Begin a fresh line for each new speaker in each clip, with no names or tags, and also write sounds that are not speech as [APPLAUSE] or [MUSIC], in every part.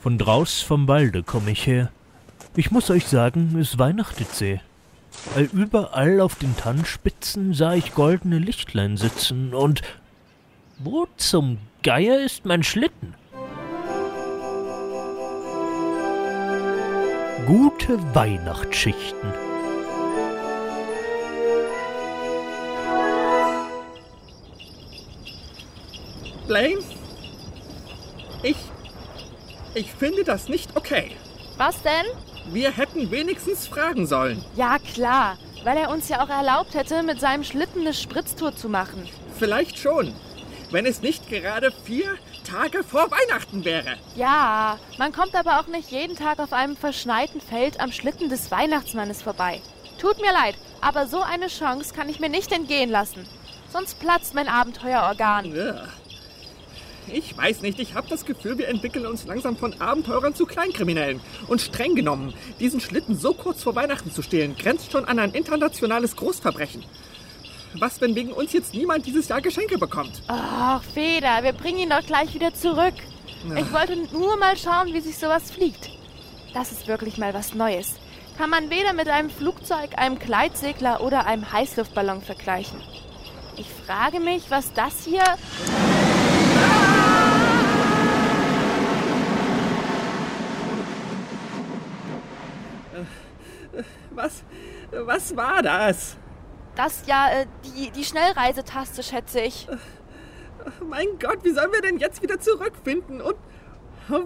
Von draus vom Walde komme ich her. Ich muss euch sagen, es weihnachtet sehr. All überall auf den Tannenspitzen sah ich goldene Lichtlein sitzen und wo zum Geier ist mein Schlitten? Gute Weihnachtsschichten.
Blaine? Ich. Finde das nicht okay.
Was denn?
Wir hätten wenigstens fragen sollen.
Ja, klar. Weil er uns ja auch erlaubt hätte, mit seinem Schlitten eine Spritztour zu machen.
Vielleicht schon. Wenn es nicht gerade vier Tage vor Weihnachten wäre.
Ja, man kommt aber auch nicht jeden Tag auf einem verschneiten Feld am Schlitten des Weihnachtsmannes vorbei. Tut mir leid, aber so eine Chance kann ich mir nicht entgehen lassen. Sonst platzt mein Abenteuerorgan.
Ja. Ich weiß nicht, ich habe das Gefühl, wir entwickeln uns langsam von Abenteurern zu Kleinkriminellen. Und streng genommen, diesen Schlitten so kurz vor Weihnachten zu stehlen, grenzt schon an ein internationales Großverbrechen. Was, wenn wegen uns jetzt niemand dieses Jahr Geschenke bekommt?
Ach, Feder, wir bringen ihn doch gleich wieder zurück. Ich wollte nur mal schauen, wie sich sowas fliegt. Das ist wirklich mal was Neues. Kann man weder mit einem Flugzeug, einem Gleitsegler oder einem Heißluftballon vergleichen. Ich frage mich, was das hier...
Was, was war das?
Das ja, äh, die, die Schnellreisetaste, schätze ich.
Mein Gott, wie sollen wir denn jetzt wieder zurückfinden? Und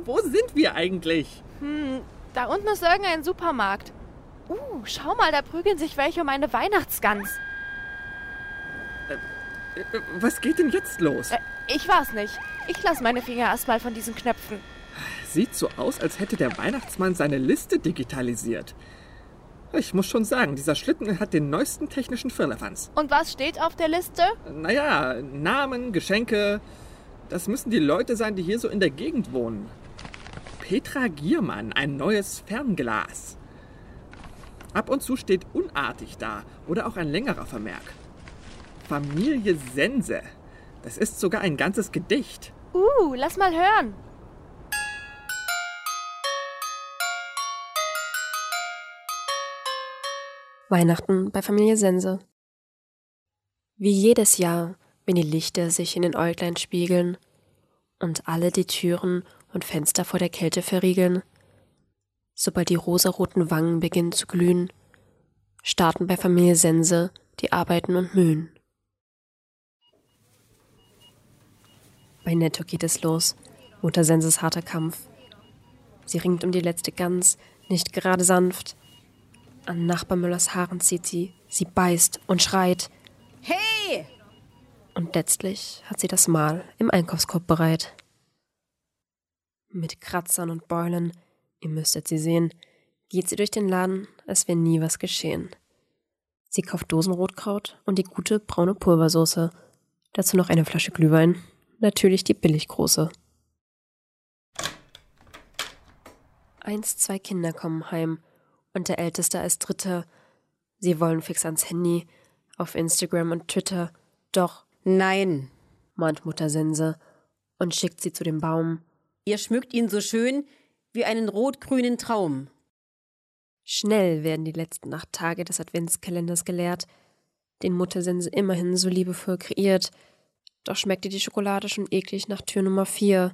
wo sind wir eigentlich?
Hm, da unten ist irgendein Supermarkt. Uh, schau mal, da prügeln sich welche um eine Weihnachtsgans.
Was geht denn jetzt los?
Äh, ich weiß nicht. Ich lasse meine Finger erstmal von diesen Knöpfen.
Sieht so aus, als hätte der Weihnachtsmann seine Liste digitalisiert. Ich muss schon sagen, dieser Schlitten hat den neuesten technischen Firlefanz.
Und was steht auf der Liste?
Naja, Namen, Geschenke. Das müssen die Leute sein, die hier so in der Gegend wohnen. Petra Giermann, ein neues Fernglas. Ab und zu steht unartig da oder auch ein längerer Vermerk. Familie Sense. Das ist sogar ein ganzes Gedicht.
Uh, lass mal hören.
Weihnachten bei Familie Sense. Wie jedes Jahr, wenn die Lichter sich in den Äuglein spiegeln und alle die Türen und Fenster vor der Kälte verriegeln, sobald die rosaroten Wangen beginnen zu glühen, starten bei Familie Sense die Arbeiten und Mühen. Bei Netto geht es los, Mutter Senses harter Kampf. Sie ringt um die letzte Gans, nicht gerade sanft, an Nachbar Müllers Haaren zieht sie. Sie beißt und schreit.
Hey!
Und letztlich hat sie das Mahl im Einkaufskorb bereit. Mit Kratzern und Beulen, ihr müsstet sie sehen, geht sie durch den Laden, als wäre nie was geschehen. Sie kauft Dosenrotkraut und die gute braune Pulversoße. Dazu noch eine Flasche Glühwein. Natürlich die billiggroße. Eins, zwei Kinder kommen heim und der Älteste als Dritter. Sie wollen fix ans Handy, auf Instagram und Twitter. Doch.
Nein,
mahnt Mutter Sense und schickt sie zu dem Baum.
Ihr schmückt ihn so schön wie einen rot-grünen Traum.
Schnell werden die letzten acht Tage des Adventskalenders geleert, den Mutter Sense immerhin so liebevoll kreiert. Doch schmeckte die Schokolade schon eklig nach Tür Nummer vier.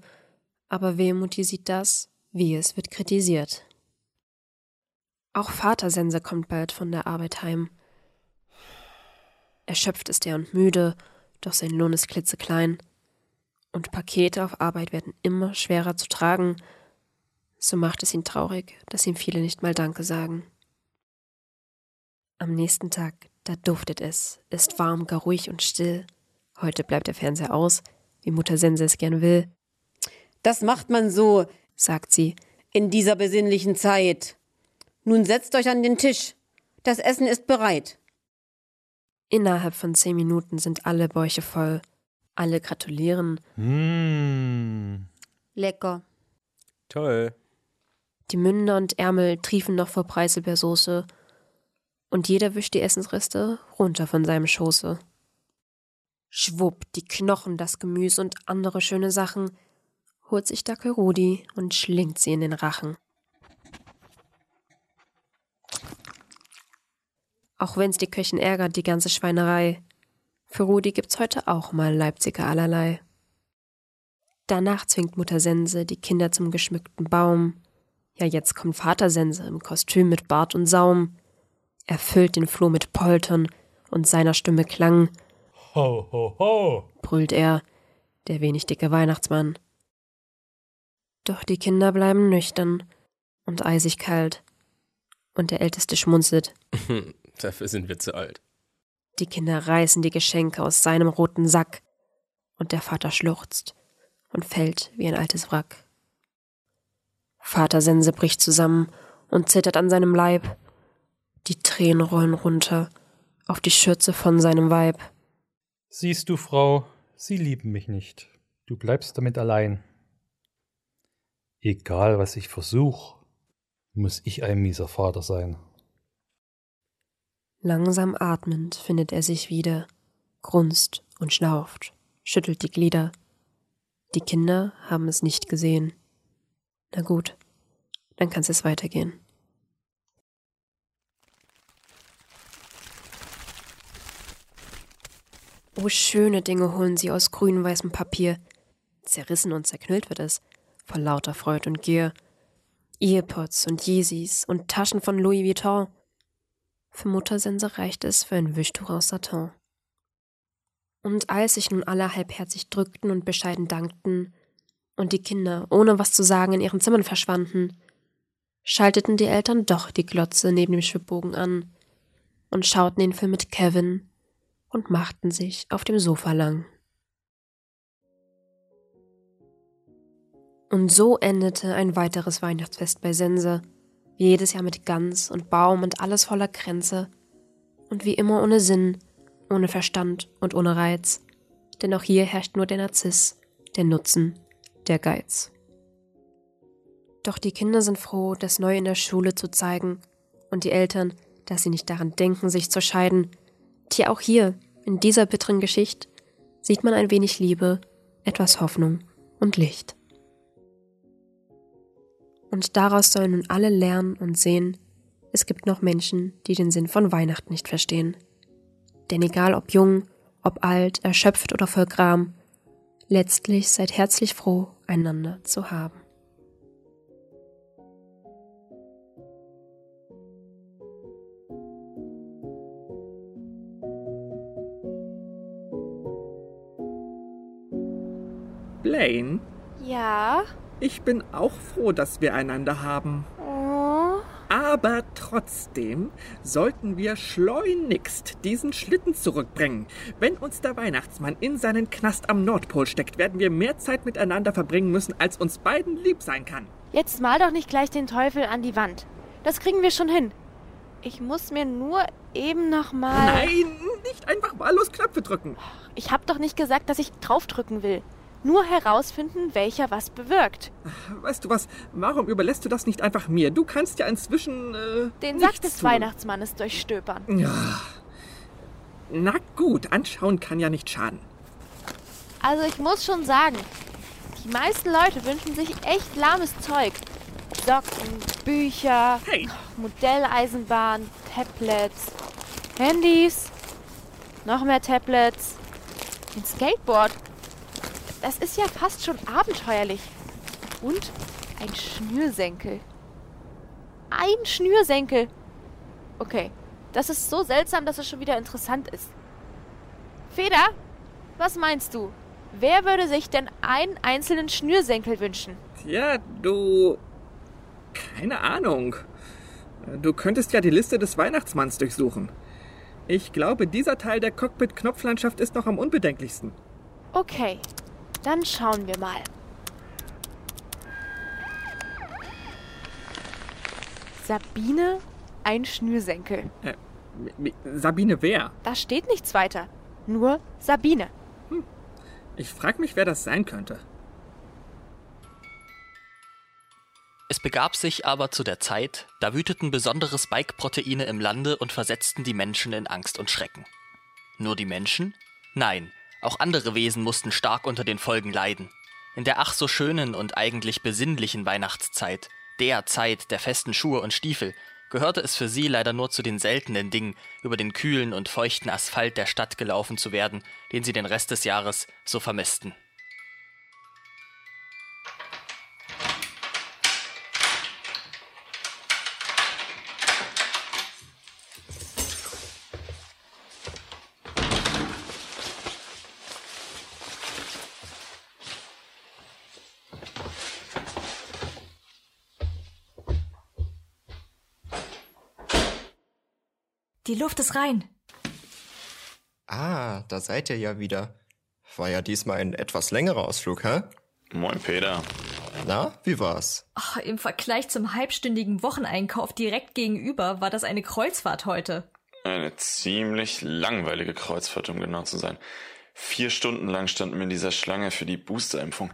Aber Wehmutti sieht das, wie es wird kritisiert. Auch Vater Sense kommt bald von der Arbeit heim. Erschöpft ist er und müde, doch sein Lohn ist klitzeklein. Und Pakete auf Arbeit werden immer schwerer zu tragen. So macht es ihn traurig, dass ihm viele nicht mal Danke sagen. Am nächsten Tag, da duftet es, ist warm, gar ruhig und still. Heute bleibt der Fernseher aus, wie Mutter Sense es gern will.
Das macht man so,
sagt sie,
in dieser besinnlichen Zeit. Nun setzt euch an den Tisch. Das Essen ist bereit.
Innerhalb von zehn Minuten sind alle Bäuche voll. Alle gratulieren.
Mmh.
Lecker.
Toll.
Die Münder und Ärmel triefen noch vor Preiselbeersoße. Und jeder wischt die Essensreste runter von seinem Schoße. Schwupp, die Knochen, das Gemüse und andere schöne Sachen holt sich Dackel Rudi und schlingt sie in den Rachen. Auch wenn's die Köchin ärgert, die ganze Schweinerei. Für Rudi gibt's heute auch mal Leipziger allerlei. Danach zwingt Mutter Sense die Kinder zum geschmückten Baum. Ja, jetzt kommt Vater Sense im Kostüm mit Bart und Saum. Er füllt den Floh mit Poltern und seiner Stimme Klang.
Ho, ho, ho.
brüllt er, der wenig dicke Weihnachtsmann. Doch die Kinder bleiben nüchtern und eisig kalt. Und der Älteste schmunzelt. [LAUGHS]
Dafür sind wir zu alt.
Die Kinder reißen die Geschenke aus seinem roten Sack. Und der Vater schluchzt und fällt wie ein altes Wrack. Vater Sense bricht zusammen und zittert an seinem Leib. Die Tränen rollen runter auf die Schürze von seinem Weib.
Siehst du, Frau, sie lieben mich nicht. Du bleibst damit allein. Egal, was ich versuch, muss ich ein mieser Vater sein.
Langsam atmend findet er sich wieder, grunzt und schnauft, schüttelt die Glieder. Die Kinder haben es nicht gesehen. Na gut, dann kann's es weitergehen. Oh, schöne Dinge holen sie aus grün-weißem Papier. Zerrissen und zerknüllt wird es, vor lauter Freud und Gier. Earpods und Yeezys und Taschen von Louis Vuitton. Für Muttersense reicht es für ein Wischtuch aus Satin. Und als sich nun alle halbherzig drückten und bescheiden dankten und die Kinder ohne was zu sagen in ihren Zimmern verschwanden, schalteten die Eltern doch die Glotze neben dem Schwibbogen an und schauten den Film mit Kevin und machten sich auf dem Sofa lang. Und so endete ein weiteres Weihnachtsfest bei Sense, jedes Jahr mit Gans und Baum und alles voller Kränze und wie immer ohne Sinn, ohne Verstand und ohne Reiz, denn auch hier herrscht nur der Narziss, der Nutzen, der Geiz. Doch die Kinder sind froh, das neu in der Schule zu zeigen, und die Eltern, dass sie nicht daran denken, sich zu scheiden. Tja, auch hier, in dieser bitteren Geschichte, sieht man ein wenig Liebe, etwas Hoffnung und Licht. Und daraus sollen nun alle lernen und sehen, es gibt noch Menschen, die den Sinn von Weihnachten nicht verstehen. Denn egal ob jung, ob alt, erschöpft oder voll Gram, letztlich seid herzlich froh, einander zu haben.
Blaine,
Ja?
Ich bin auch froh, dass wir einander haben.
Oh.
Aber trotzdem sollten wir schleunigst diesen Schlitten zurückbringen. Wenn uns der Weihnachtsmann in seinen Knast am Nordpol steckt, werden wir mehr Zeit miteinander verbringen müssen, als uns beiden lieb sein kann.
Jetzt mal doch nicht gleich den Teufel an die Wand. Das kriegen wir schon hin. Ich muss mir nur eben noch mal.
Nein, nicht einfach wahllos Knöpfe drücken.
Ich hab doch nicht gesagt, dass ich draufdrücken will. Nur herausfinden, welcher was bewirkt.
Weißt du was, warum überlässt du das nicht einfach mir? Du kannst ja inzwischen. Äh,
Den Sack des
tun.
Weihnachtsmannes durchstöbern.
Ja. Na gut, anschauen kann ja nicht schaden.
Also ich muss schon sagen, die meisten Leute wünschen sich echt lahmes Zeug. Socken, Bücher,
Hey,
Modelleisenbahn, Tablets, Handys, noch mehr Tablets, ein Skateboard. Das ist ja fast schon abenteuerlich. Und ein Schnürsenkel. Ein Schnürsenkel. Okay, das ist so seltsam, dass es schon wieder interessant ist. Feder, was meinst du? Wer würde sich denn einen einzelnen Schnürsenkel wünschen?
ja, du. Keine Ahnung. Du könntest ja die Liste des Weihnachtsmanns durchsuchen. Ich glaube, dieser Teil der Cockpit-Knopflandschaft ist noch am unbedenklichsten.
Okay, dann schauen wir mal. Sabine, ein Schnürsenkel.
Äh, Sabine wer?
Da steht nichts weiter. Nur Sabine.
Ich frag mich, wer das sein könnte.
Es begab sich aber zu der Zeit, da wüteten besondere Spike-Proteine im Lande und versetzten die Menschen in Angst und Schrecken. Nur die Menschen? Nein, auch andere Wesen mussten stark unter den Folgen leiden. In der ach so schönen und eigentlich besinnlichen Weihnachtszeit, der Zeit der festen Schuhe und Stiefel, gehörte es für sie leider nur zu den seltenen Dingen, über den kühlen und feuchten Asphalt der Stadt gelaufen zu werden, den sie den Rest des Jahres so vermissten.
Die Luft ist rein.
Ah, da seid ihr ja wieder. War ja diesmal ein etwas längerer Ausflug, hä?
Moin, Peter.
Na, wie war's?
Ach, Im Vergleich zum halbstündigen Wocheneinkauf direkt gegenüber war das eine Kreuzfahrt heute.
Eine ziemlich langweilige Kreuzfahrt, um genau zu sein. Vier Stunden lang standen wir in dieser Schlange für die Boosterimpfung.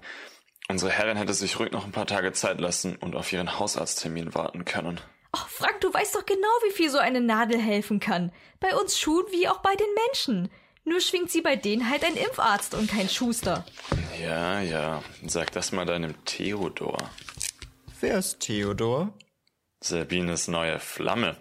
Unsere Herrin hätte sich ruhig noch ein paar Tage Zeit lassen und auf ihren Hausarzttermin warten können.
Ach, Frank, du weißt doch genau, wie viel so eine Nadel helfen kann. Bei uns Schuhen wie auch bei den Menschen. Nur schwingt sie bei denen halt ein Impfarzt und kein Schuster.
Ja, ja. Sag das mal deinem Theodor.
Wer ist Theodor?
Sabines neue Flamme.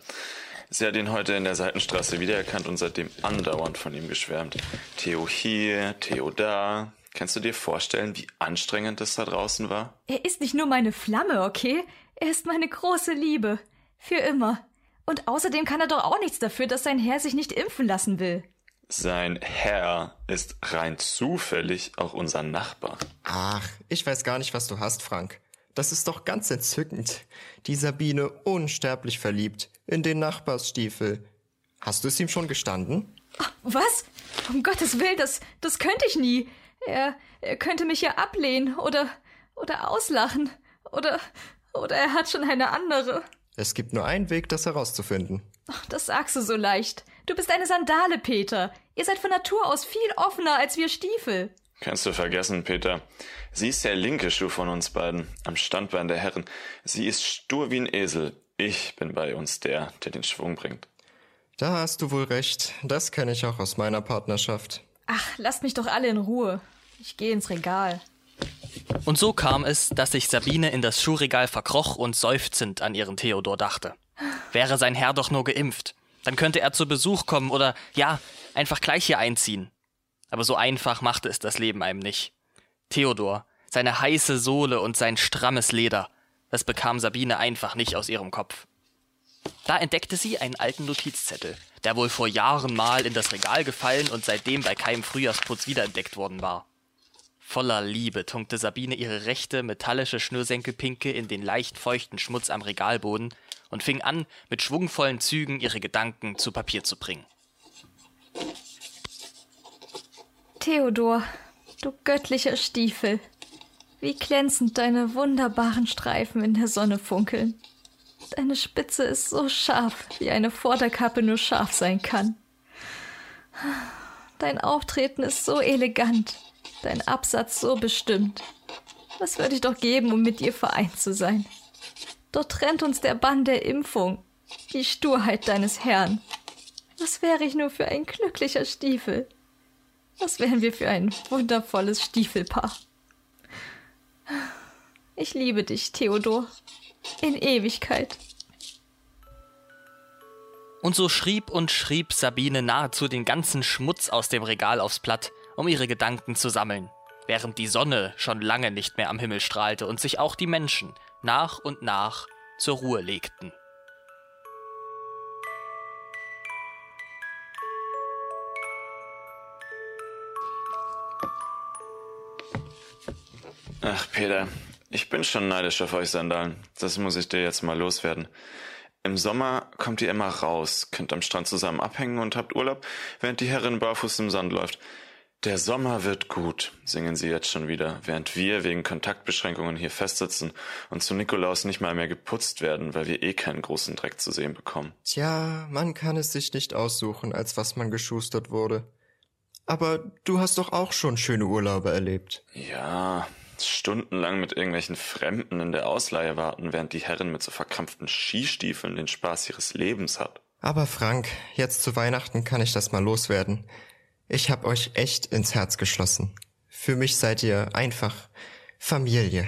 Sie hat ihn heute in der Seitenstraße wiedererkannt und seitdem andauernd von ihm geschwärmt. Theo hier, Theo da. Kannst du dir vorstellen, wie anstrengend es da draußen war?
Er ist nicht nur meine Flamme, okay? Er ist meine große Liebe. Für immer. Und außerdem kann er doch auch nichts dafür, dass sein Herr sich nicht impfen lassen will.
Sein Herr ist rein zufällig auch unser Nachbar.
Ach, ich weiß gar nicht, was du hast, Frank. Das ist doch ganz entzückend. Die Sabine unsterblich verliebt in den Nachbarsstiefel. Hast du es ihm schon gestanden?
Ach, was? Um Gottes Willen, das, das könnte ich nie. Er, er könnte mich ja ablehnen oder, oder auslachen. Oder, oder er hat schon eine andere.
Es gibt nur einen Weg, das herauszufinden.
Ach, das sagst du so leicht. Du bist eine Sandale, Peter. Ihr seid von Natur aus viel offener als wir Stiefel.
Kannst du vergessen, Peter. Sie ist der linke Schuh von uns beiden, am Standbein der Herren. Sie ist stur wie ein Esel. Ich bin bei uns der, der den Schwung bringt.
Da hast du wohl recht. Das kenne ich auch aus meiner Partnerschaft.
Ach, lasst mich doch alle in Ruhe. Ich gehe ins Regal.
Und so kam es, dass sich Sabine in das Schuhregal verkroch und seufzend an ihren Theodor dachte. Wäre sein Herr doch nur geimpft, dann könnte er zu Besuch kommen oder, ja, einfach gleich hier einziehen. Aber so einfach machte es das Leben einem nicht. Theodor, seine heiße Sohle und sein strammes Leder, das bekam Sabine einfach nicht aus ihrem Kopf. Da entdeckte sie einen alten Notizzettel, der wohl vor Jahren mal in das Regal gefallen und seitdem bei keinem Frühjahrsputz wiederentdeckt worden war. Voller Liebe tunkte Sabine ihre rechte, metallische Schnürsenkelpinke in den leicht feuchten Schmutz am Regalboden und fing an, mit schwungvollen Zügen ihre Gedanken zu Papier zu bringen.
Theodor, du göttlicher Stiefel, wie glänzend deine wunderbaren Streifen in der Sonne funkeln. Deine Spitze ist so scharf, wie eine Vorderkappe nur scharf sein kann. Dein Auftreten ist so elegant, dein Absatz so bestimmt. Was würde ich doch geben, um mit dir vereint zu sein? Doch trennt uns der Bann der Impfung, die Sturheit deines Herrn. Was wäre ich nur für ein glücklicher Stiefel? Was wären wir für ein wundervolles Stiefelpaar? Ich liebe dich, Theodor. In Ewigkeit.
Und so schrieb und schrieb Sabine nahezu den ganzen Schmutz aus dem Regal aufs Blatt, um ihre Gedanken zu sammeln, während die Sonne schon lange nicht mehr am Himmel strahlte und sich auch die Menschen nach und nach zur Ruhe legten.
Ach, Peter, ich bin schon neidisch auf euch Sandalen. Das muss ich dir jetzt mal loswerden. Im Sommer kommt ihr immer raus, könnt am Strand zusammen abhängen und habt Urlaub, während die Herrin barfuß im Sand läuft. Der Sommer wird gut, singen sie jetzt schon wieder, während wir wegen Kontaktbeschränkungen hier festsitzen und zu Nikolaus nicht mal mehr geputzt werden, weil wir eh keinen großen Dreck zu sehen bekommen.
Tja, man kann es sich nicht aussuchen, als was man geschustert wurde. Aber du hast doch auch schon schöne Urlaube erlebt.
Ja, stundenlang mit irgendwelchen Fremden in der Ausleihe warten, während die Herrin mit so verkrampften Skistiefeln den Spaß ihres Lebens hat.
Aber Frank, jetzt zu Weihnachten kann ich das mal loswerden. Ich hab euch echt ins Herz geschlossen. Für mich seid ihr einfach Familie.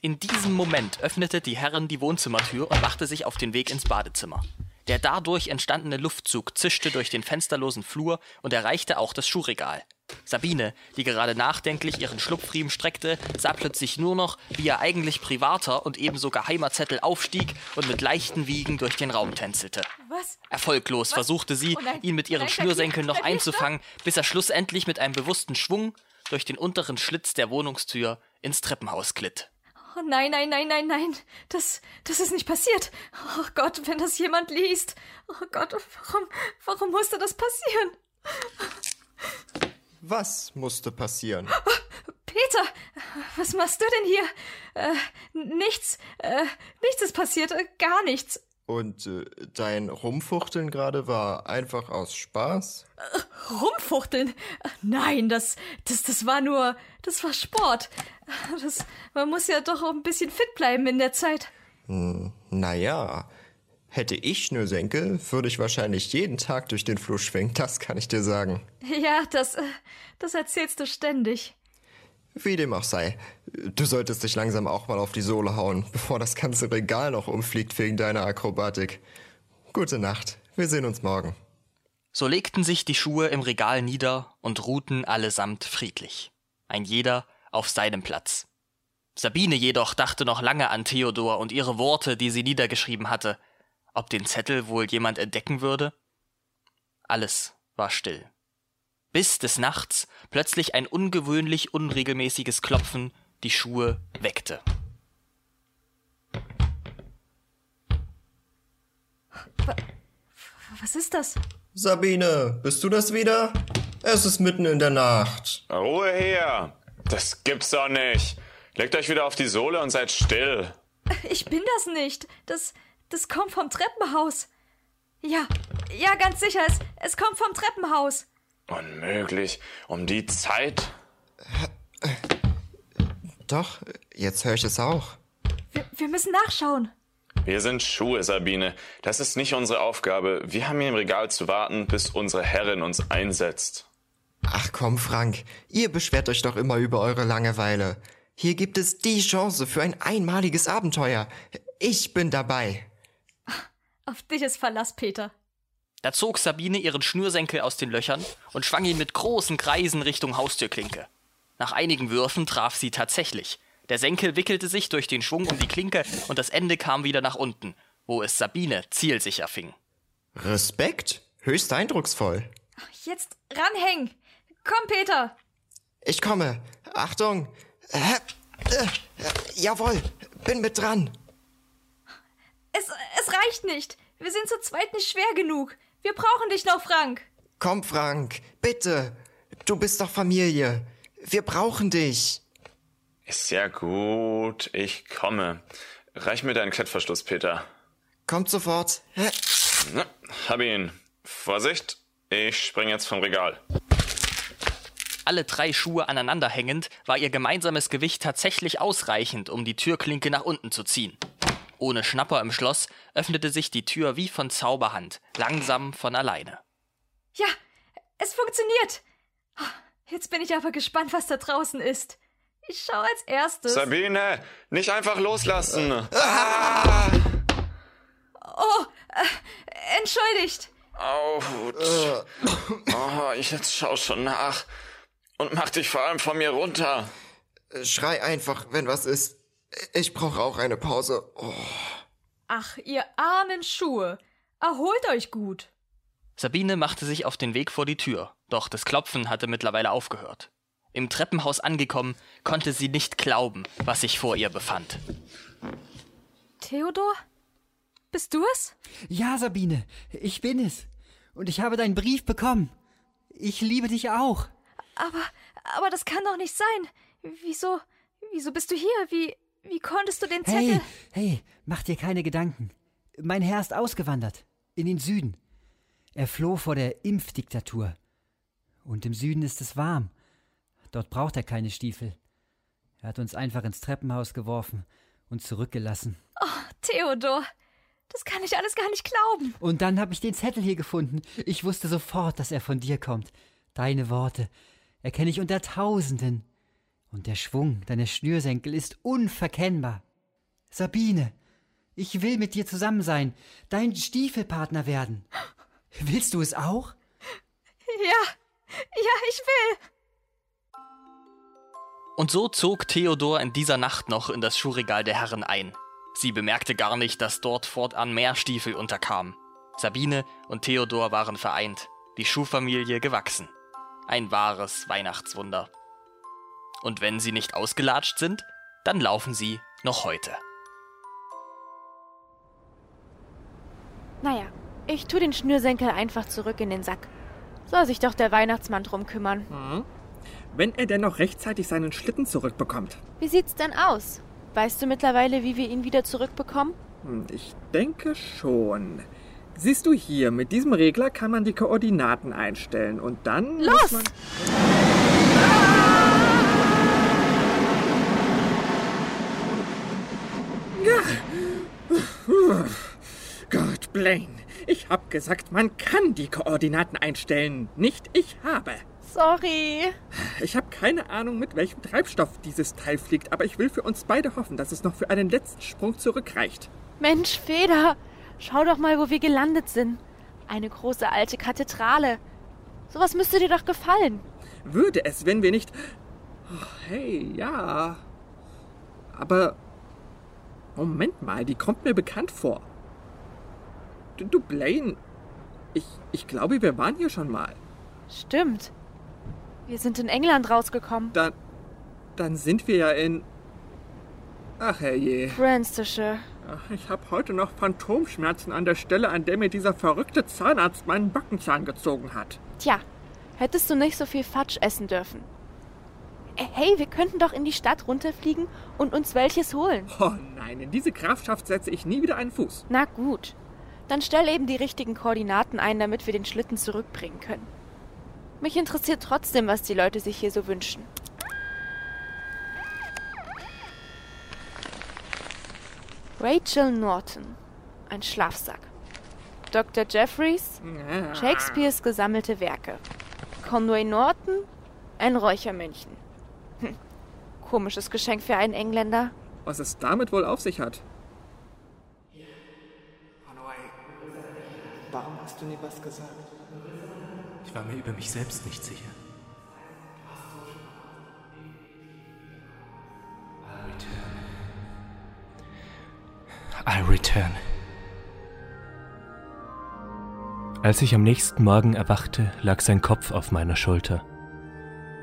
In diesem Moment öffnete die Herrin die Wohnzimmertür und machte sich auf den Weg ins Badezimmer. Der dadurch entstandene Luftzug zischte durch den fensterlosen Flur und erreichte auch das Schuhregal. Sabine, die gerade nachdenklich ihren Schlupfriemen streckte, sah plötzlich nur noch, wie ihr eigentlich privater und ebenso geheimer Zettel aufstieg und mit leichten Wiegen durch den Raum tänzelte.
Was?
Erfolglos versuchte sie,
Oh nein.
ihn mit ihren
Nein,
Schnürsenkeln noch einzufangen, bis er schlussendlich mit einem bewussten Schwung durch den unteren Schlitz der Wohnungstür ins Treppenhaus glitt.
Oh nein, nein, nein, nein, nein. Das, das ist nicht passiert. Oh Gott, wenn das jemand liest. Oh Gott, warum, warum musste das passieren?
Was musste passieren?
Peter, was machst du denn hier? Äh, nichts, äh, nichts ist passiert, äh, gar nichts.
Und äh, dein Rumfuchteln gerade war einfach aus Spaß?
Rumfuchteln? Nein, das, das, das war nur, das war Sport. Das, man muss ja doch auch ein bisschen fit bleiben in der Zeit.
Hm, naja, hätte ich Schnürsenkel, würde ich wahrscheinlich jeden Tag durch den Flur schwingen, [LAUGHS] das kann ich dir sagen.
Ja, das, äh, das erzählst du ständig.
Wie dem auch sei, du solltest dich langsam auch mal auf die Sohle hauen, [LAUGHS] bevor das ganze Regal noch umfliegt wegen deiner Akrobatik. Gute Nacht, wir sehen uns morgen.
So legten sich die Schuhe im Regal nieder und ruhten allesamt friedlich. Ein jeder auf seinem Platz. Sabine jedoch dachte noch lange an Theodor und ihre Worte, die sie niedergeschrieben hatte. Ob den Zettel wohl jemand entdecken würde? Alles war still. Bis des Nachts plötzlich ein ungewöhnlich unregelmäßiges Klopfen die Schuhe weckte.
Was ist das?
Sabine, bist du das wieder? Es ist mitten in der Nacht.
Ruhe her! Das gibt's doch nicht. Legt euch wieder auf die Sohle und seid still.
Ich bin das nicht. Das, das kommt vom Treppenhaus. Ja, ja, ganz sicher, es, es kommt vom Treppenhaus.
Unmöglich. Um die Zeit?
Doch, jetzt höre ich es auch.
Wir, wir müssen nachschauen.
Wir sind Schuhe, Sabine. Das ist nicht unsere Aufgabe. Wir haben hier im Regal zu warten, bis unsere Herrin uns einsetzt.
Ach komm, Frank, ihr beschwert euch doch immer über eure Langeweile. Hier gibt es die Chance für ein einmaliges Abenteuer. Ich bin dabei.
Auf dich ist Verlass, Peter.
Da zog Sabine ihren Schnürsenkel aus den Löchern und schwang ihn mit großen Kreisen Richtung Haustürklinke. Nach einigen Würfen traf sie tatsächlich. Der Senkel wickelte sich durch den Schwung um die Klinke und das Ende kam wieder nach unten, wo es Sabine zielsicher fing.
Respekt? Höchst eindrucksvoll.
Jetzt ranhängen. Komm, Peter.
Ich komme. Achtung. Äh, äh, jawohl, bin mit dran.
Es, es reicht nicht. Wir sind zu zweit nicht schwer genug. Wir brauchen dich noch, Frank.
Komm, Frank, bitte. Du bist doch Familie. Wir brauchen dich.
Ist ja gut. Ich komme. Reich mir deinen Klettverschluss, Peter.
Kommt sofort. Hä?
Na, hab ihn. Vorsicht. Ich spring jetzt vom Regal.
Alle drei Schuhe aneinander hängend, war ihr gemeinsames Gewicht tatsächlich ausreichend, um die Türklinke nach unten zu ziehen. Ohne Schnapper im Schloss öffnete sich die Tür wie von Zauberhand, langsam von alleine.
Ja, es funktioniert. Jetzt bin ich aber gespannt, was da draußen ist. Ich schau als erstes.
Sabine, nicht einfach loslassen.
Oh, äh, entschuldigt.
Autsch. Oh, jetzt schau schon nach. Und mach dich vor allem von mir runter.
Schrei einfach, wenn was ist. Ich brauche auch eine Pause. Oh.
Ach, ihr armen Schuhe. Erholt euch gut.
Sabine machte sich auf den Weg vor die Tür, doch das Klopfen hatte mittlerweile aufgehört. Im Treppenhaus angekommen, konnte sie nicht glauben, was sich vor ihr befand.
Theodor? Bist du es?
Ja, Sabine, ich bin es. Und ich habe deinen Brief bekommen. Ich liebe dich auch.
Aber, aber das kann doch nicht sein. Wieso, wieso bist du hier? Wie, wie konntest du den Zettel...
Hey, hey, mach dir keine Gedanken. Mein Herr ist ausgewandert. In den Süden. Er floh vor der Impfdiktatur. Und im Süden ist es warm. Dort braucht er keine Stiefel. Er hat uns einfach ins Treppenhaus geworfen und zurückgelassen.
Oh, Theodor, das kann ich alles gar nicht glauben.
Und dann habe ich den Zettel hier gefunden. Ich wusste sofort, dass er von dir kommt. Deine Worte erkenne ich unter Tausenden. Und der Schwung deiner Schnürsenkel ist unverkennbar. Sabine, ich will mit dir zusammen sein, dein Stiefelpartner werden. Willst du es auch?
Ja, ja, ich will.
Und so zog Theodor in dieser Nacht noch in das Schuhregal der Herren ein. Sie bemerkte gar nicht, dass dort fortan mehr Stiefel unterkamen. Sabine und Theodor waren vereint, die Schuhfamilie gewachsen. Ein wahres Weihnachtswunder. Und wenn sie nicht ausgelatscht sind, dann laufen sie noch heute.
Naja, ich tu den Schnürsenkel einfach zurück in den Sack. Soll sich doch der Weihnachtsmann drum kümmern.
Hm? Wenn er denn noch rechtzeitig seinen Schlitten zurückbekommt.
Wie sieht's denn aus? Weißt du mittlerweile, wie wir ihn wieder zurückbekommen?
Hm, Ich denke schon. Siehst du hier, mit diesem Regler kann man die Koordinaten einstellen und dann muss
Los!
Gott, Blaine. Ich hab gesagt, man kann die Koordinaten einstellen. Nicht ich habe.
Sorry.
Ich habe keine Ahnung, mit welchem Treibstoff dieses Teil fliegt, aber ich will für uns beide hoffen, dass es noch für einen letzten Sprung zurückreicht.
Mensch, Feder, schau doch mal, wo wir gelandet sind. Eine große alte Kathedrale. Sowas müsste dir doch gefallen.
Würde es, wenn wir nicht. Oh, hey, ja. Aber. Moment mal, die kommt mir bekannt vor. Du, du Blaine. Ich, ich glaube, wir waren hier schon mal.
Stimmt. Wir sind in England rausgekommen.
Dann. Dann sind wir ja in. Ach herrje. Ach, Ich habe heute noch Phantomschmerzen an der Stelle, an der mir dieser verrückte Zahnarzt meinen Backenzahn gezogen hat.
Tja, hättest du nicht so viel Fatsch essen dürfen. Äh, Hey, wir könnten doch in die Stadt runterfliegen und uns welches holen.
Oh nein, in diese Grafschaft setze ich nie wieder einen Fuß.
Na gut. Dann stell eben die richtigen Koordinaten ein, damit wir den Schlitten zurückbringen können. Mich interessiert trotzdem, was die Leute sich hier so wünschen. Rachel Norton. Ein Schlafsack. Dr. Jeffries. Shakespeares gesammelte Werke. Conway Norton. Ein Räuchermännchen. Hm. Komisches Geschenk für einen Engländer.
Was es damit wohl auf sich hat. Warum hast du nie was gesagt?
Ich war mir über mich selbst nicht sicher. I'll return. I'll return.
Als ich am nächsten Morgen erwachte, lag sein Kopf auf meiner Schulter.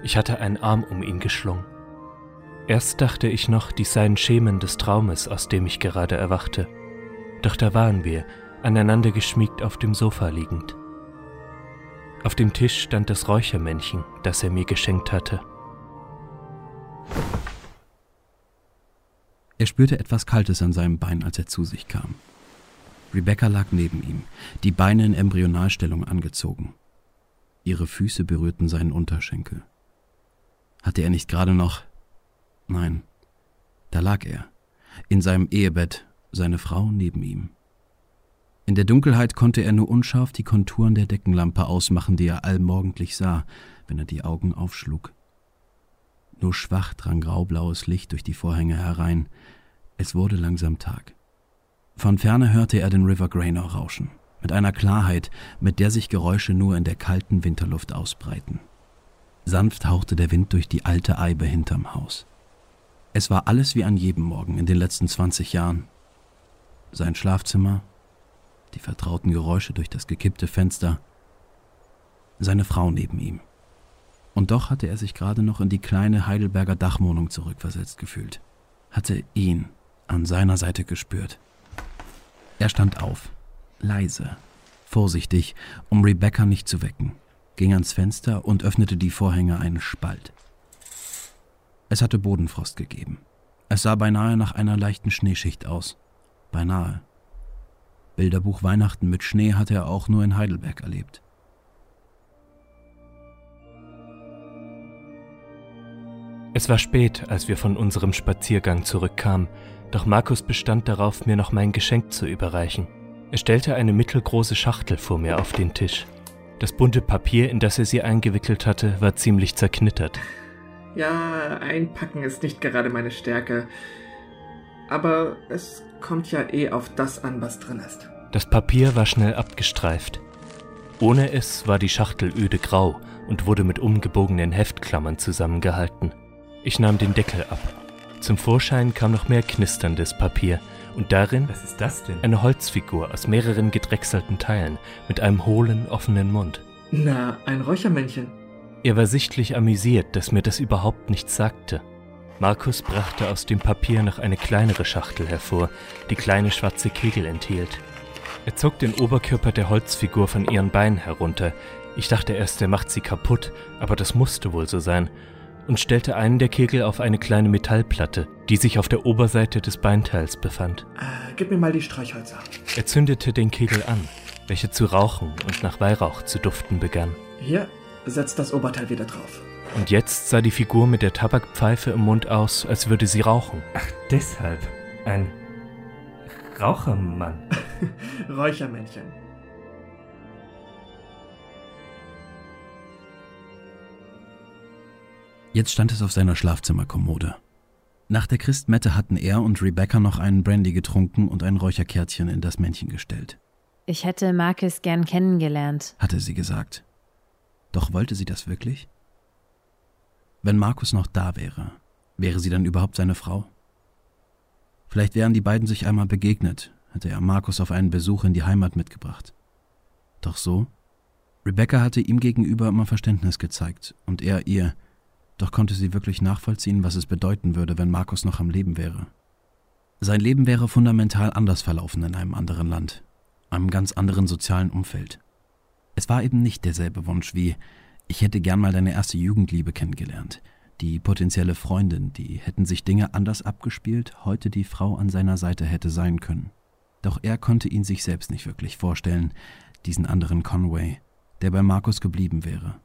Ich hatte einen Arm um ihn geschlungen. Erst dachte ich noch, dies seien Schemen des Traumes, aus dem ich gerade erwachte. Doch da waren wir, aneinander geschmiegt auf dem Sofa liegend. Auf dem Tisch stand das Räuchermännchen, das er mir geschenkt hatte.
Er spürte etwas Kaltes an seinem Bein, als er zu sich kam. Rebecca lag neben ihm, die Beine in Embryonalstellung angezogen. Ihre Füße berührten seinen Unterschenkel. Hatte er nicht gerade noch. Nein, da lag er, in seinem Ehebett, seine Frau neben ihm. In der Dunkelheit konnte er nur unscharf die Konturen der Deckenlampe ausmachen, die er allmorgendlich sah, wenn er die Augen aufschlug. Nur schwach drang graublaues Licht durch die Vorhänge herein. Es wurde langsam Tag. Von ferne hörte er den River Graynor rauschen, mit einer Klarheit, mit der sich Geräusche nur in der kalten Winterluft ausbreiten. Sanft hauchte der Wind durch die alte Eibe hinterm Haus. Es war alles wie an jedem Morgen in den letzten 20 Jahren. Sein Schlafzimmer, die vertrauten Geräusche durch das gekippte Fenster, seine Frau neben ihm. Und doch hatte er sich gerade noch in die kleine Heidelberger Dachwohnung zurückversetzt gefühlt, hatte ihn an seiner Seite gespürt. Er stand auf, leise, vorsichtig, um Rebecca nicht zu wecken, ging ans Fenster und öffnete die Vorhänge einen Spalt. Es hatte Bodenfrost gegeben. Es sah beinahe nach einer leichten Schneeschicht aus. Beinahe. Bilderbuch Weihnachten mit Schnee hatte er auch nur in Heidelberg erlebt.
Es war spät, als wir von unserem Spaziergang zurückkamen, doch Markus bestand darauf, mir noch mein Geschenk zu überreichen. Er stellte eine mittelgroße Schachtel vor mir auf den Tisch. Das bunte Papier, in das er sie eingewickelt hatte, war ziemlich zerknittert.
Ja, einpacken ist nicht gerade meine Stärke. Aber es kommt ja eh auf das an, was drin ist.
Das Papier war schnell abgestreift. Ohne es war die Schachtel öde grau und wurde mit umgebogenen Heftklammern zusammengehalten. Ich nahm den Deckel ab. Zum Vorschein kam noch mehr knisterndes Papier und darin
Was ist das denn?
eine Holzfigur aus mehreren gedrechselten Teilen mit einem hohlen, offenen Mund.
Na, ein Räuchermännchen.
Er war sichtlich amüsiert, dass mir das überhaupt nichts sagte. Markus brachte aus dem Papier noch eine kleinere Schachtel hervor, die kleine schwarze Kegel enthielt. Er zog den Oberkörper der Holzfigur von ihren Beinen herunter. Ich dachte erst, er macht sie kaputt, aber das musste wohl so sein. Und stellte einen der Kegel auf eine kleine Metallplatte, die sich auf der Oberseite des Beinteils befand.
Äh, gib mir mal die Streichhölzer.
Er zündete den Kegel an, welcher zu rauchen und nach Weihrauch zu duften begann.
Hier, setz das Oberteil wieder drauf.
Und jetzt sah die Figur mit der Tabakpfeife im Mund aus, als würde sie rauchen.
Ach, deshalb. Ein Rauchermann. [LAUGHS]
Räuchermännchen.
Jetzt stand es auf seiner Schlafzimmerkommode. Nach der Christmette hatten er und Rebecca noch einen Brandy getrunken und ein Räucherkärtchen in das Männchen gestellt,
Ich hätte Marcus gern kennengelernt.
hatte sie gesagt. Doch wollte sie das wirklich? Wenn Markus noch da wäre, wäre sie dann überhaupt seine Frau? Vielleicht wären die beiden sich einmal begegnet, hätte er Markus auf einen Besuch in die Heimat mitgebracht. Doch so? Rebecca hatte ihm gegenüber immer Verständnis gezeigt und er ihr, doch konnte sie wirklich nachvollziehen, was es bedeuten würde, wenn Markus noch am Leben wäre. Sein Leben wäre fundamental anders verlaufen in einem anderen Land, einem ganz anderen sozialen Umfeld. Es war eben nicht derselbe Wunsch wie, ich hätte gern mal deine erste Jugendliebe kennengelernt, die potenzielle Freundin, die hätten sich Dinge anders abgespielt, heute die Frau an seiner Seite hätte sein können. Doch er konnte ihn sich selbst nicht wirklich vorstellen, diesen anderen Conway, der bei Markus geblieben wäre.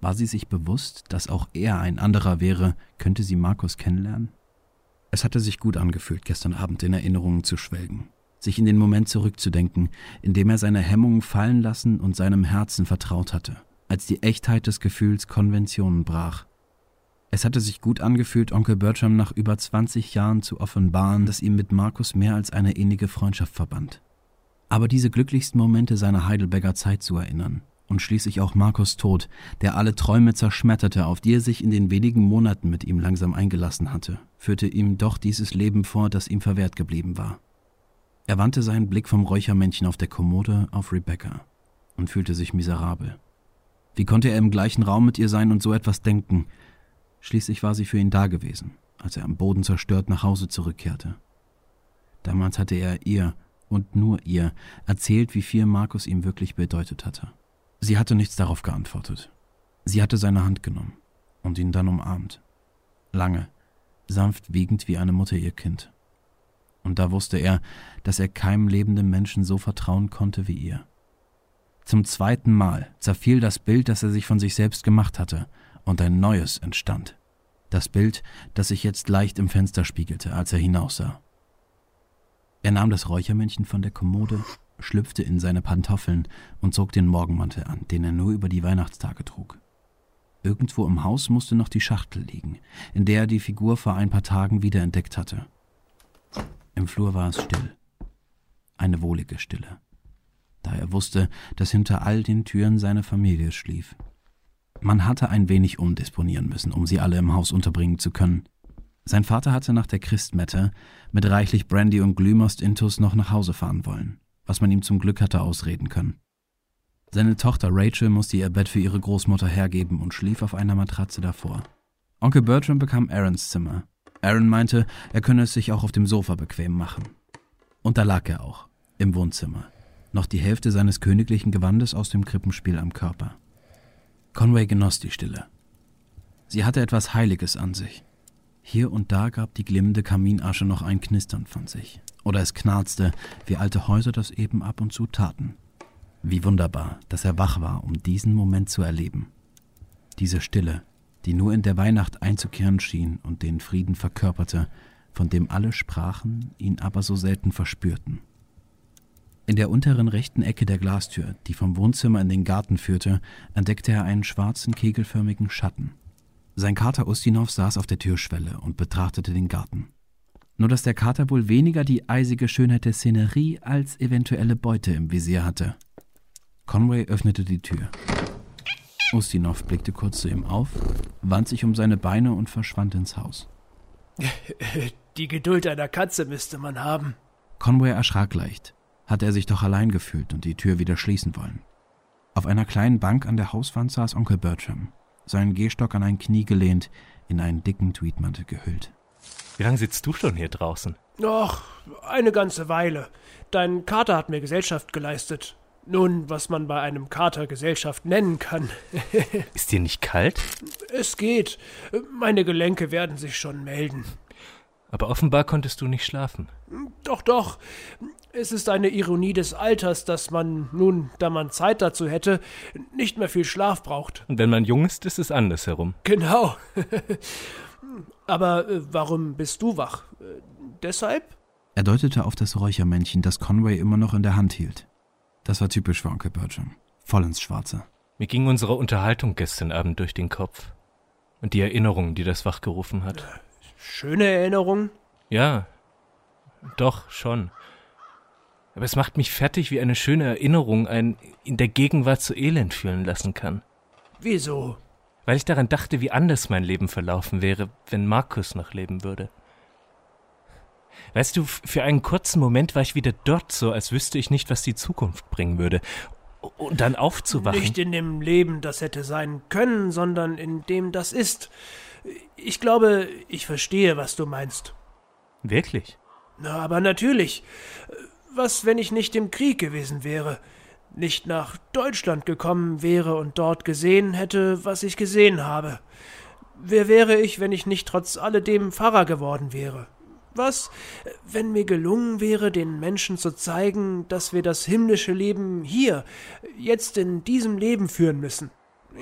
War sie sich bewusst, dass auch er ein anderer wäre, könnte sie Markus kennenlernen? Es hatte sich gut angefühlt, gestern Abend in Erinnerungen zu schwelgen, sich in den Moment zurückzudenken, in dem er seine Hemmungen fallen lassen und seinem Herzen vertraut hatte, als die Echtheit des Gefühls Konventionen brach. Es hatte sich gut angefühlt, Onkel Bertram nach über 20 Jahren zu offenbaren, dass ihm mit Markus mehr als eine innige Freundschaft verband. Aber diese glücklichsten Momente seiner Heidelberger Zeit zu erinnern und schließlich auch Markus Tod, der alle Träume zerschmetterte, auf die er sich in den wenigen Monaten mit ihm langsam eingelassen hatte, führte ihm doch dieses Leben vor, das ihm verwehrt geblieben war. Er wandte seinen Blick vom Räuchermännchen auf der Kommode auf Rebecca und fühlte sich miserabel. Wie konnte er im gleichen Raum mit ihr sein und so etwas denken? Schließlich war sie für ihn da gewesen, als er am Boden zerstört nach Hause zurückkehrte. Damals hatte er ihr und nur ihr erzählt, wie viel Markus ihm wirklich bedeutet hatte. Sie hatte nichts darauf geantwortet. Sie hatte seine Hand genommen und ihn dann umarmt. Lange, sanft wiegend wie eine Mutter ihr Kind. Und da wusste er, dass er keinem lebenden Menschen so vertrauen konnte wie ihr. Zum zweiten Mal zerfiel das Bild, das er sich von sich selbst gemacht hatte, und ein neues entstand. Das Bild, das sich jetzt leicht im Fenster spiegelte, als er hinaussah. Er nahm das Räuchermännchen von der Kommode, schlüpfte in seine Pantoffeln und zog den Morgenmantel an, den er nur über die Weihnachtstage trug. Irgendwo im Haus musste noch die Schachtel liegen, in der er die Figur vor ein paar Tagen wiederentdeckt hatte. Im Flur war es still. Eine wohlige Stille, da er wusste, dass hinter all den Türen seine Familie schlief. Man hatte ein wenig umdisponieren müssen, um sie alle im Haus unterbringen zu können. Sein Vater hatte nach der Christmette mit reichlich Brandy und Glühmost Intus noch nach Hause fahren wollen, was man ihm zum Glück hatte ausreden können. Seine Tochter Rachel musste ihr Bett für ihre Großmutter hergeben und schlief auf einer Matratze davor. Onkel Bertram bekam Aarons Zimmer. Aaron meinte, er könne es sich auch auf dem Sofa bequem machen. Und da lag er auch, im Wohnzimmer, noch die Hälfte seines königlichen Gewandes aus dem Krippenspiel am Körper. Conway genoss die Stille. Sie hatte etwas Heiliges an sich. Hier und da gab die glimmende Kaminasche noch ein Knistern von sich. Oder es knarzte, wie alte Häuser das eben ab und zu taten. Wie wunderbar, dass er wach war, um diesen Moment zu erleben. Diese Stille, die nur in der Weihnacht einzukehren schien und den Frieden verkörperte, von dem alle sprachen, ihn aber so selten verspürten. In der unteren rechten Ecke der Glastür, die vom Wohnzimmer in den Garten führte, entdeckte er einen schwarzen, kegelförmigen Schatten. Sein Kater Ustinov saß auf der Türschwelle und betrachtete den Garten. Nur dass der Kater wohl weniger die eisige Schönheit der Szenerie als eventuelle Beute im Visier hatte. Conway öffnete die Tür. Ustinov blickte kurz zu ihm auf, wand sich um seine Beine und verschwand ins Haus. [LAUGHS]
Die Geduld einer Katze müsste man haben.
Conway erschrak leicht. Hatte er sich doch allein gefühlt und die Tür wieder schließen wollen. Auf einer kleinen Bank an der Hauswand saß Onkel Bertram, seinen Gehstock an ein Knie gelehnt, in einen dicken Tweedmantel gehüllt.
Wie lange sitzt du schon hier draußen?
Ach, eine ganze Weile. Dein Kater hat mir Gesellschaft geleistet. Nun, was man bei einem Kater Gesellschaft nennen kann. [LAUGHS]
Ist dir nicht kalt?
Es geht. Meine Gelenke werden sich schon melden.
Aber offenbar konntest du nicht schlafen.
Doch, doch. Es ist eine Ironie des Alters, dass man nun, da man Zeit dazu hätte, nicht mehr viel Schlaf braucht.
Und wenn man jung ist, ist es andersherum.
Genau. [LAUGHS] Aber äh, warum bist du wach? Äh, deshalb?
Er deutete auf das Räuchermännchen, das Conway immer noch in der Hand hielt. Das war typisch für Onkel Bertram. Voll ins Schwarze.
Mir ging unsere Unterhaltung gestern Abend durch den Kopf. Und die Erinnerung, die das wachgerufen hat.
Schöne Erinnerung?
Ja, doch, schon. Aber es macht mich fertig, wie eine schöne Erinnerung einen in der Gegenwart zu elend fühlen lassen kann.
Wieso?
Weil ich daran dachte, wie anders mein Leben verlaufen wäre, wenn Markus noch leben würde. Weißt du, für einen kurzen Moment war ich wieder dort, so als wüsste ich nicht, was die Zukunft bringen würde. Und dann aufzuwachen.
Nicht in dem Leben, das hätte sein können, sondern in dem das ist. Ich glaube, ich verstehe, was du meinst.
Wirklich?
Na, aber natürlich. Was, wenn ich nicht im Krieg gewesen wäre? Nicht nach Deutschland gekommen wäre und dort gesehen hätte, was ich gesehen habe? Wer wäre ich, wenn ich nicht trotz alledem Pfarrer geworden wäre? Was, wenn mir gelungen wäre, den Menschen zu zeigen, dass wir das himmlische Leben hier, jetzt in diesem Leben führen müssen?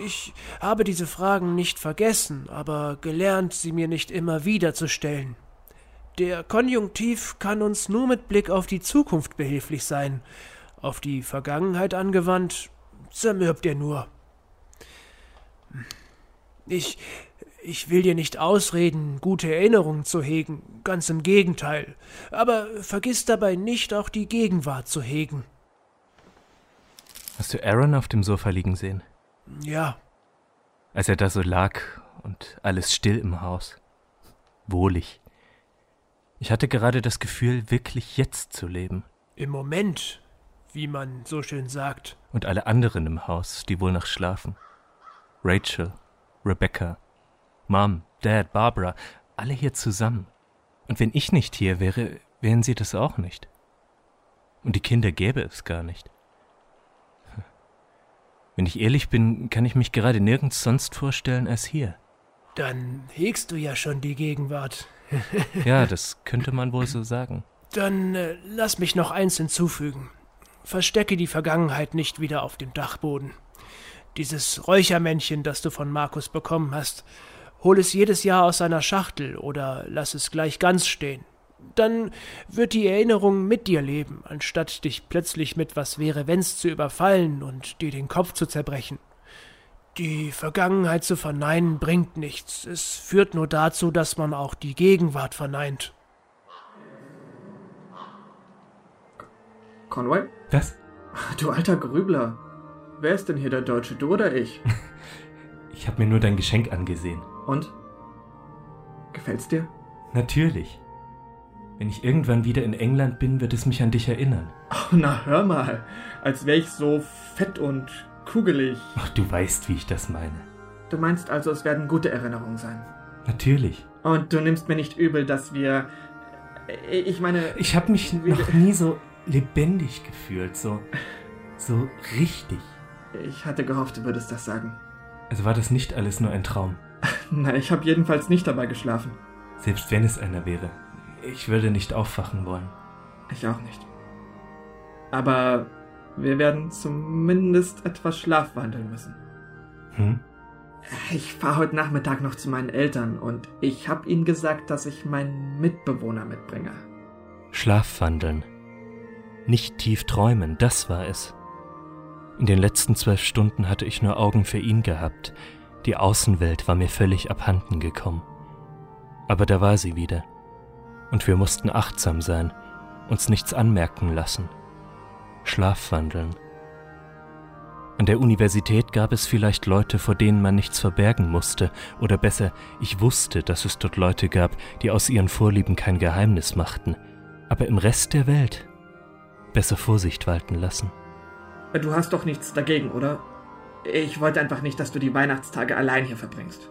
Ich habe diese Fragen nicht vergessen, aber gelernt, sie mir nicht immer wieder zu stellen. Der Konjunktiv kann uns nur mit Blick auf die Zukunft behilflich sein. Auf die Vergangenheit angewandt, zermürbt er nur. Ich ich will dir nicht ausreden, gute Erinnerungen zu hegen, ganz im Gegenteil, aber vergiss dabei nicht auch die Gegenwart zu hegen.
Hast du Aaron auf dem Sofa liegen sehen?
Ja.
Als er da so lag und alles still im Haus. Wohlig. Ich hatte gerade das Gefühl, wirklich jetzt zu leben.
Im Moment, wie man so schön sagt.
Und alle anderen im Haus, die wohl noch schlafen. Rachel, Rebecca, Mom, Dad, Barbara, alle hier zusammen. Und wenn ich nicht hier wäre, wären sie das auch nicht. Und die Kinder gäbe es gar nicht. [LAUGHS] Wenn ich ehrlich bin, kann ich mich gerade nirgends sonst vorstellen als hier.
Dann hegst du ja schon die Gegenwart. [LAUGHS]
ja, das [LAUGHS] könnte man wohl so sagen.
Dann äh, lass mich noch eins hinzufügen. Verstecke die Vergangenheit nicht wieder auf dem Dachboden. Dieses Räuchermännchen, das du von Markus bekommen hast, hol es jedes Jahr aus seiner Schachtel oder lass es gleich ganz stehen. Dann wird die Erinnerung mit dir leben, anstatt dich plötzlich mit was wäre wenn's zu überfallen und dir den Kopf zu zerbrechen. Die Vergangenheit zu verneinen bringt nichts. Es führt nur dazu, dass man auch die Gegenwart verneint.
Conway?
Was?
Du alter Grübler. Wer ist denn hier der Deutsche, du oder ich? [LAUGHS]
ich habe mir nur dein Geschenk angesehen.
Und? Gefällt's dir?
Natürlich. Wenn ich irgendwann wieder in England bin, wird es mich an dich erinnern.
Oh, na hör mal, als wäre ich so fett und kugelig.
Ach, du weißt, wie ich das meine.
Du meinst also, es werden gute Erinnerungen sein?
Natürlich.
Und du nimmst mir nicht übel, dass wir... Ich meine...
Ich habe mich noch nie so lebendig gefühlt, so... so richtig.
Ich hatte gehofft, du würdest das sagen.
Also war das nicht alles nur ein Traum?
Na, ich habe jedenfalls nicht dabei geschlafen.
Selbst wenn es einer wäre. Ich würde nicht aufwachen wollen.
Ich auch nicht. Aber wir werden zumindest etwas schlafwandeln müssen.
Hm?
Ich fahre heute Nachmittag noch zu meinen Eltern und ich habe ihnen gesagt, dass ich meinen Mitbewohner mitbringe.
Schlafwandeln. Nicht tief träumen, das war es. In den letzten zwölf Stunden hatte ich nur Augen für ihn gehabt, Die Außenwelt war mir völlig abhanden gekommen. Aber da war sie wieder. Und wir mussten achtsam sein, uns nichts anmerken lassen. Schlafwandeln. An der Universität gab es vielleicht Leute, vor denen man nichts verbergen musste, oder besser, ich wusste, dass es dort Leute gab, die aus ihren Vorlieben kein Geheimnis machten, aber im Rest der Welt besser Vorsicht walten lassen.
Du hast doch nichts dagegen, oder? Ich wollte einfach nicht, dass du die Weihnachtstage allein hier verbringst.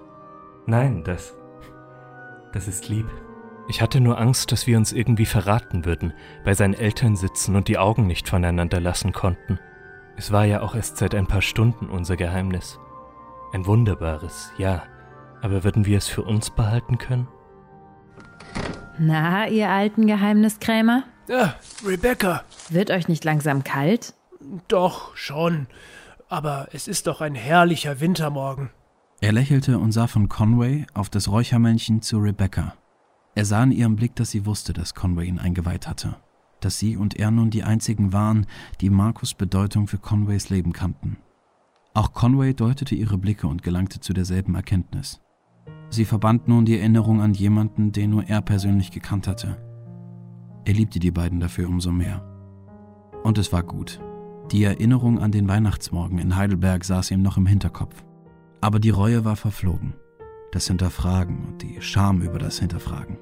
Nein, das. Das ist lieb. Ich hatte nur Angst, dass wir uns irgendwie verraten würden, bei seinen Eltern sitzen und die Augen nicht voneinander lassen konnten. Es war ja auch erst seit ein paar Stunden unser Geheimnis. Ein wunderbares, ja. Aber würden wir es für uns behalten können?
Na, ihr alten Geheimniskrämer?
Ja, Rebecca.
Wird euch nicht langsam kalt?
Doch, schon. Aber es ist doch ein herrlicher Wintermorgen.
Er lächelte und sah von Conway auf das Räuchermännchen zu Rebecca. Er sah in ihrem Blick, dass sie wusste, dass Conway ihn eingeweiht hatte. Dass sie und er nun die einzigen waren, die Markus Bedeutung für Conways Leben kannten. Auch Conway deutete ihre Blicke und gelangte zu derselben Erkenntnis. Sie verband nun die Erinnerung an jemanden, den nur er persönlich gekannt hatte. Er liebte die beiden dafür umso mehr. Und es war gut. Die Erinnerung an den Weihnachtsmorgen in Heidelberg saß ihm noch im Hinterkopf. Aber die Reue war verflogen. Das Hinterfragen und die Scham über das Hinterfragen.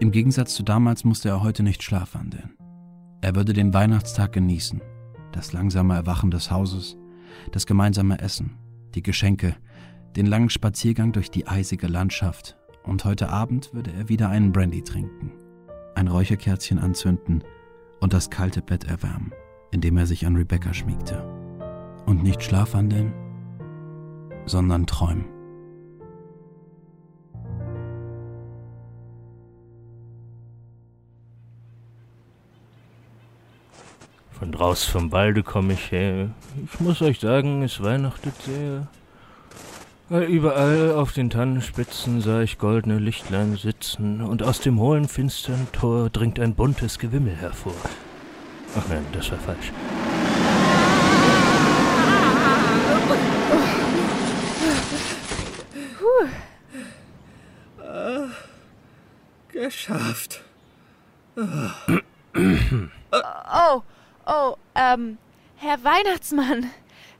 Im Gegensatz zu damals musste er heute nicht schlafwandeln. Er würde den Weihnachtstag genießen, das langsame Erwachen des Hauses, das gemeinsame Essen, die Geschenke, den langen Spaziergang durch die eisige Landschaft und heute Abend würde er wieder einen Brandy trinken, ein Räucherkerzchen anzünden und das kalte Bett erwärmen, indem er sich an Rebecca schmiegte. Und nicht schlafwandeln, sondern träumen.
Von draus vom Walde komme ich her. Ich muss euch sagen, es weihnachtet sehr. Überall auf den Tannenspitzen sah ich goldene Lichtlein sitzen, und aus dem hohlen, finstern Tor dringt ein buntes Gewimmel hervor. Ach nein, das war falsch.
Puh. Äh, geschafft.
oh, oh, ähm, Herr Weihnachtsmann,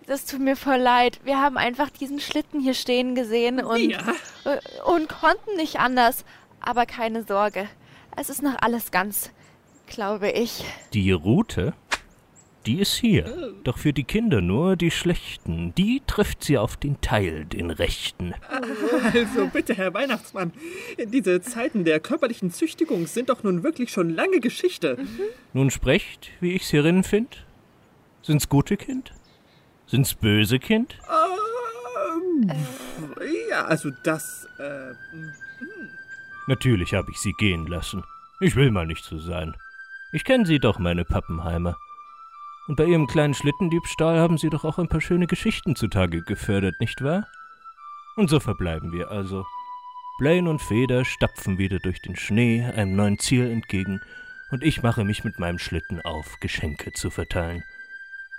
das tut mir voll leid. Wir haben einfach diesen Schlitten hier stehen gesehen und,
ja.
und konnten nicht anders. Aber keine Sorge, es ist noch alles ganz, glaube ich.
Die Route? Die ist hier. Doch für die Kinder nur die schlechten. Die trifft sie auf den Teil, den rechten.
Also bitte, Herr Weihnachtsmann, diese Zeiten der körperlichen Züchtigung sind doch nun wirklich schon lange Geschichte.
Mhm.
Nun sprecht, wie ich's hierin find. Sind's gute Kind? Sind's böse Kind?
Ähm, ja, also das, äh.
Natürlich habe ich sie gehen lassen. Ich will mal nicht so sein. Ich kenne sie doch, meine Pappenheimer. Und bei ihrem kleinen Schlittendiebstahl haben sie doch auch ein paar schöne Geschichten zutage gefördert, nicht wahr? Und so verbleiben wir also. Blaine und Feder stapfen wieder durch den Schnee einem neuen Ziel entgegen, und ich mache mich mit meinem Schlitten auf, Geschenke zu verteilen.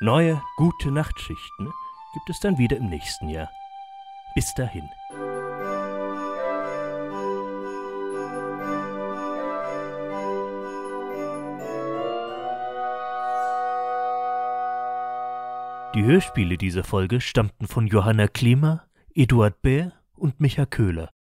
Neue, gute Nachtschichten gibt es dann wieder im nächsten Jahr. Bis dahin. Die Hörspiele dieser Folge stammten von Johanna Klima, Eduard Bär und Micha Köhler.